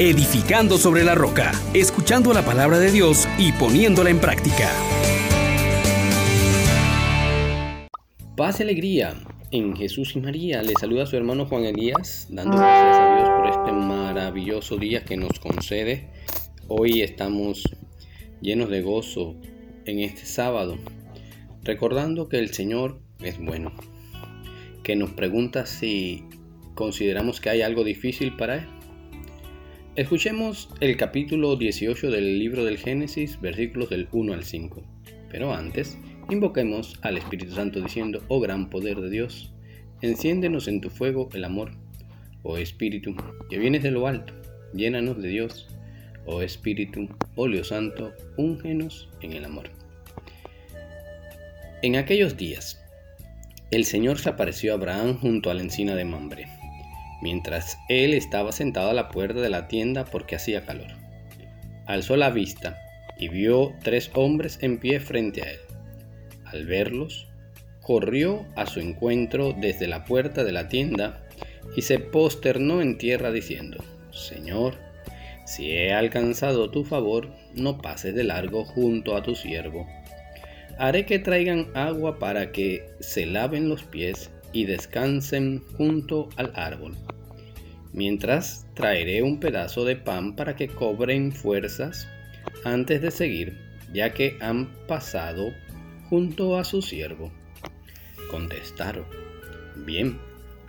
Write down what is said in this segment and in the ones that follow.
edificando sobre la roca, escuchando la palabra de Dios y poniéndola en práctica. Paz y alegría en Jesús y María. Le saluda a su hermano Juan Elías, dando gracias a Dios por este maravilloso día que nos concede. Hoy estamos llenos de gozo en este sábado, recordando que el Señor es bueno, que nos pregunta si consideramos que hay algo difícil para Él. Escuchemos el capítulo 18 del libro del Génesis, versículos del 1 al 5. Pero antes, invoquemos al Espíritu Santo diciendo, oh gran poder de Dios, enciéndenos en tu fuego el amor. Oh Espíritu, que vienes de lo alto, llénanos de Dios. Oh Espíritu, óleo santo, úngenos en el amor. En aquellos días, el Señor se apareció a Abraham junto a la encina de Mambre mientras él estaba sentado a la puerta de la tienda porque hacía calor. Alzó la vista y vio tres hombres en pie frente a él. Al verlos, corrió a su encuentro desde la puerta de la tienda y se posternó en tierra diciendo, Señor, si he alcanzado tu favor, no pases de largo junto a tu siervo. Haré que traigan agua para que se laven los pies y descansen junto al árbol. Mientras traeré un pedazo de pan para que cobren fuerzas antes de seguir, ya que han pasado junto a su siervo. Contestaron, bien,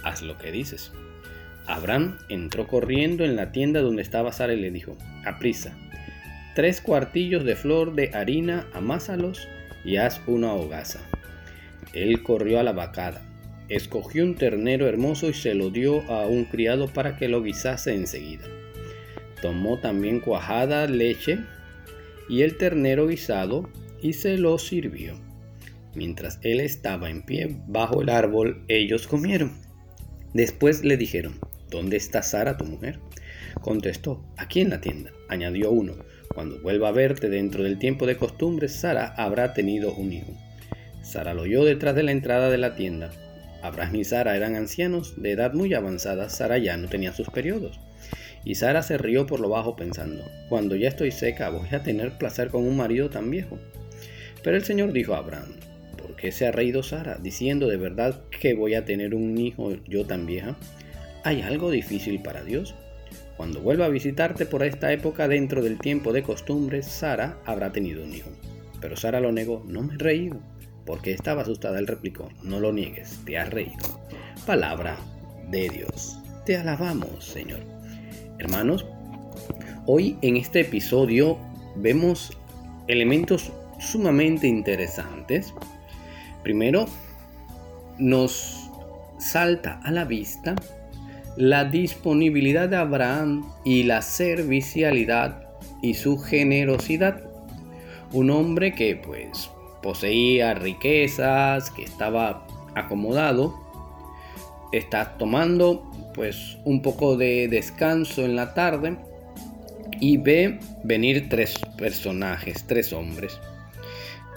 haz lo que dices. Abraham entró corriendo en la tienda donde estaba Sara y le dijo, aprisa, tres cuartillos de flor de harina, amásalos y haz una hogaza. Él corrió a la vacada escogió un ternero hermoso y se lo dio a un criado para que lo guisase enseguida. Tomó también cuajada leche y el ternero guisado y se lo sirvió. Mientras él estaba en pie bajo el árbol, ellos comieron. Después le dijeron, ¿dónde está Sara tu mujer? Contestó, aquí en la tienda. Añadió uno, cuando vuelva a verte dentro del tiempo de costumbre, Sara habrá tenido un hijo. Sara lo oyó detrás de la entrada de la tienda. Abraham y Sara eran ancianos de edad muy avanzada, Sara ya no tenía sus periodos. Y Sara se rió por lo bajo pensando, cuando ya estoy seca voy a tener placer con un marido tan viejo. Pero el Señor dijo a Abraham, ¿por qué se ha reído Sara, diciendo de verdad que voy a tener un hijo yo tan vieja? ¿Hay algo difícil para Dios? Cuando vuelva a visitarte por esta época dentro del tiempo de costumbres, Sara habrá tenido un hijo. Pero Sara lo negó, no me he reído porque estaba asustada, él replicó, no lo niegues, te has reído. Palabra de Dios. Te alabamos, Señor. Hermanos, hoy en este episodio vemos elementos sumamente interesantes. Primero, nos salta a la vista la disponibilidad de Abraham y la servicialidad y su generosidad. Un hombre que pues poseía riquezas, que estaba acomodado, está tomando pues un poco de descanso en la tarde y ve venir tres personajes, tres hombres.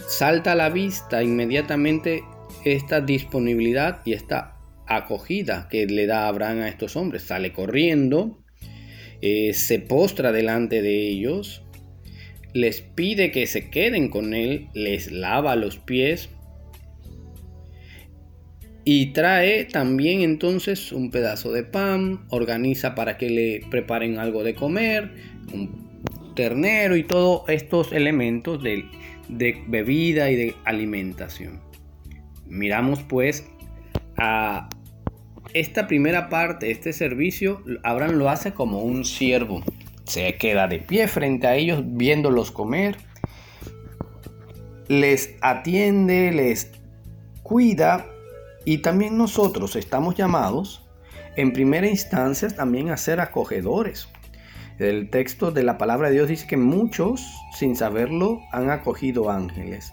Salta a la vista inmediatamente esta disponibilidad y esta acogida que le da Abraham a estos hombres. Sale corriendo, eh, se postra delante de ellos, les pide que se queden con él, les lava los pies y trae también entonces un pedazo de pan, organiza para que le preparen algo de comer, un ternero y todos estos elementos de, bebida y de alimentación. Miramos pues a esta primera parte, este servicio, Abraham lo hace como un siervo se queda de pie frente a ellos viéndolos comer, les atiende, les cuida y también nosotros estamos llamados en primera instancia también a ser acogedores. El texto de la palabra de Dios dice que muchos, sin saberlo, han acogido ángeles.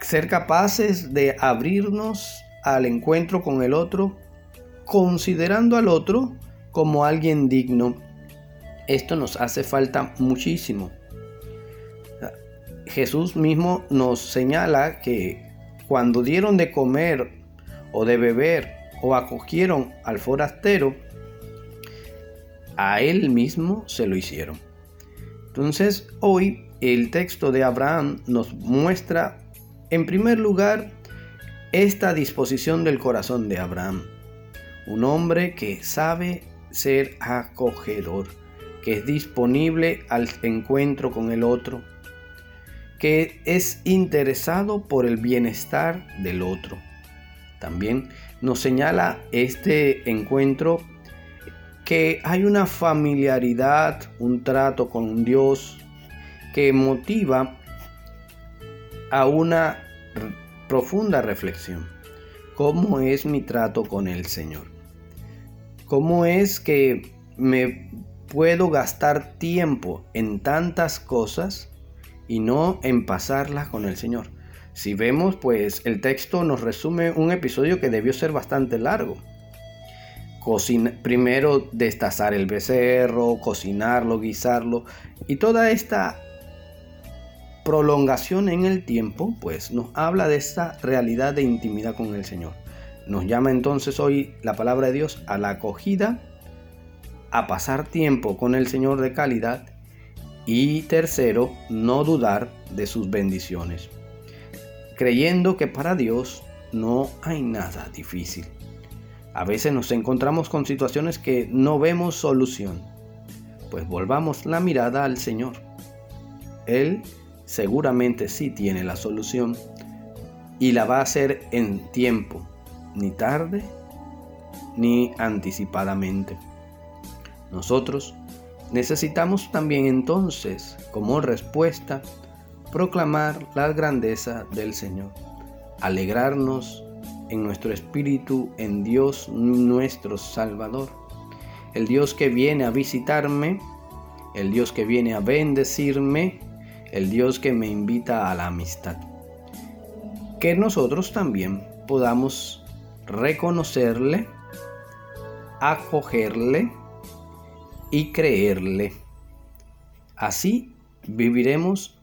Ser capaces de abrirnos al encuentro con el otro, considerando al otro como alguien digno esto nos hace falta muchísimo. Jesús mismo nos señala que cuando dieron de comer o de beber o acogieron al forastero, a él mismo se lo hicieron. Entonces, hoy el texto de Abraham nos muestra, en primer lugar, esta disposición del corazón de Abraham. Un hombre que sabe ser acogedor, que es disponible al encuentro con el otro, que es interesado por el bienestar del otro. También nos señala este encuentro que hay una familiaridad, un trato con Dios que motiva a una profunda reflexión. ¿Cómo es mi trato con el Señor? ¿Cómo es que me puedo gastar tiempo en tantas cosas y no en pasarlas con el Señor? Si vemos, pues el texto nos resume un episodio que debió ser bastante largo primero destazar el becerro, cocinarlo, guisarlo y toda esta prolongación en el tiempo, pues nos habla de esta realidad de intimidad con el Señor. Nos llama entonces hoy la palabra de Dios a la acogida, a pasar tiempo con el Señor de calidad y tercero, no dudar de sus bendiciones, creyendo que para Dios no hay nada difícil. A veces nos encontramos con situaciones que no vemos solución. Pues volvamos la mirada al Señor. Él seguramente sí tiene la solución y la va a hacer en tiempo, ni tarde ni anticipadamente. Nosotros necesitamos también entonces, como respuesta, proclamar la grandeza del Señor, alegrarnos en nuestro espíritu en Dios nuestro Salvador. El Dios que viene a visitarme, el Dios que viene a bendecirme, el Dios que me invita a la amistad. Que nosotros también podamos reconocerle, acogerle y creerle. Así viviremos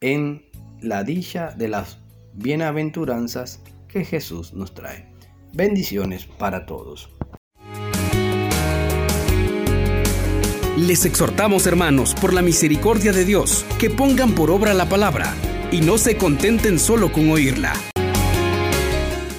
en la dicha de las bienaventuranzas que Jesús nos trae. Bendiciones para todos. Les exhortamos, hermanos, por la misericordia de Dios, que pongan por obra la palabra y no se contenten solo con oírla.